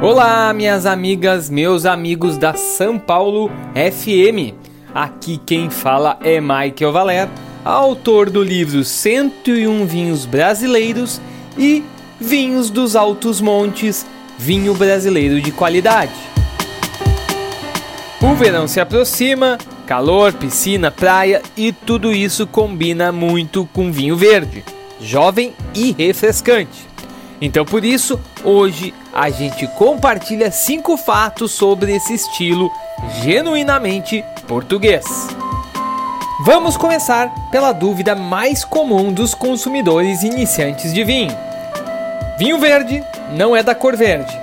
Olá, minhas amigas, meus amigos da São Paulo FM. Aqui quem fala é Michael Valer, autor do livro 101 Vinhos Brasileiros e Vinhos dos Altos Montes, vinho brasileiro de qualidade. O verão se aproxima, calor, piscina, praia e tudo isso combina muito com vinho verde, jovem e refrescante. Então por isso, hoje a gente compartilha cinco fatos sobre esse estilo genuinamente português. Vamos começar pela dúvida mais comum dos consumidores iniciantes de vinho. Vinho verde não é da cor verde.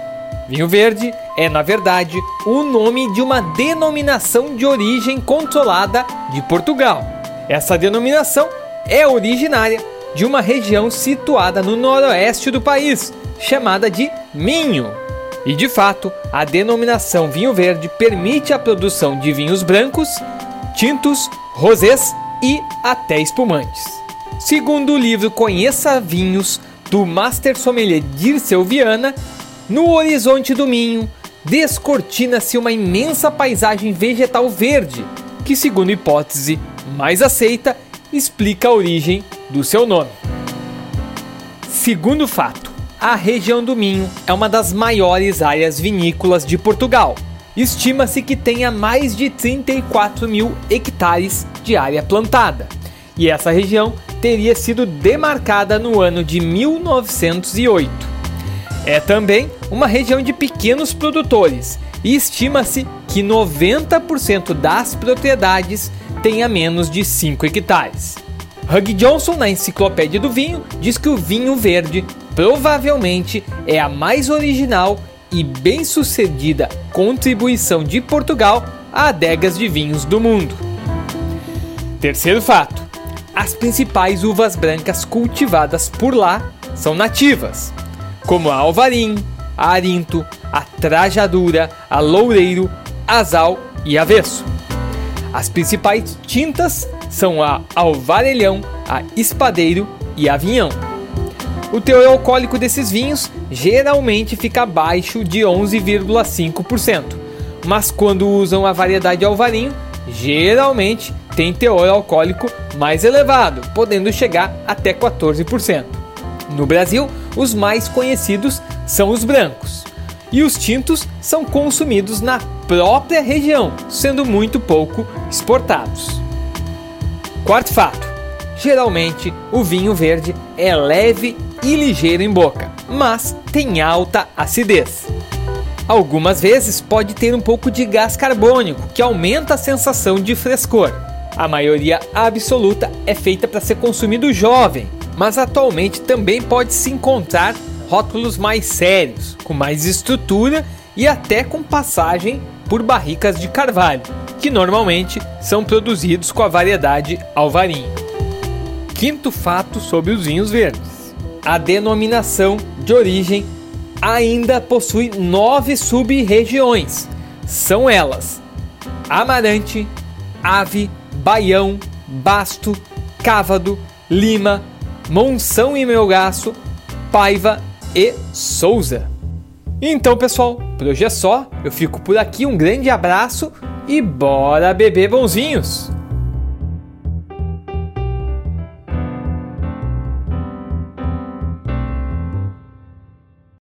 Vinho verde é, na verdade, o nome de uma denominação de origem controlada de Portugal. Essa denominação é originária de uma região situada no noroeste do país, chamada de Minho. E de fato, a denominação vinho verde permite a produção de vinhos brancos, tintos, rosés e até espumantes. Segundo o livro Conheça Vinhos, do Master Sommelier Dirceu Viana, no horizonte do Minho descortina-se uma imensa paisagem vegetal verde, que, segundo hipótese mais aceita, explica a origem do seu nome. Segundo fato, a região do Minho é uma das maiores áreas vinícolas de Portugal. Estima-se que tenha mais de 34 mil hectares de área plantada, e essa região teria sido demarcada no ano de 1908. É também uma região de pequenos produtores e estima-se que 90% das propriedades tenha menos de 5 hectares. Hugh Johnson, na Enciclopédia do Vinho, diz que o vinho verde provavelmente é a mais original e bem-sucedida contribuição de Portugal a adegas de vinhos do mundo. Terceiro fato: as principais uvas brancas cultivadas por lá são nativas, como a Alvarim, a Arinto, a Trajadura, a Loureiro, Azal e Avesso. As principais tintas são a alvarelhão, a espadeiro e a vinhão. O teor alcoólico desses vinhos geralmente fica abaixo de 11,5%, mas quando usam a variedade alvarinho, geralmente tem teor alcoólico mais elevado, podendo chegar até 14%. No Brasil, os mais conhecidos são os brancos, e os tintos são consumidos na própria região, sendo muito pouco exportados. Quarto fato: geralmente o vinho verde é leve e ligeiro em boca, mas tem alta acidez. Algumas vezes pode ter um pouco de gás carbônico, que aumenta a sensação de frescor. A maioria absoluta é feita para ser consumido jovem, mas atualmente também pode se encontrar rótulos mais sérios, com mais estrutura e até com passagem por barricas de carvalho que normalmente são produzidos com a variedade alvarinho. Quinto fato sobre os vinhos verdes: a denominação de origem ainda possui nove sub-regiões. São elas: Amarante, Ave, Baião, Basto, Cávado, Lima, Monção e Melgaço, Paiva e Souza. Então, pessoal, por hoje é só. Eu fico por aqui. Um grande abraço e bora beber bonzinhos!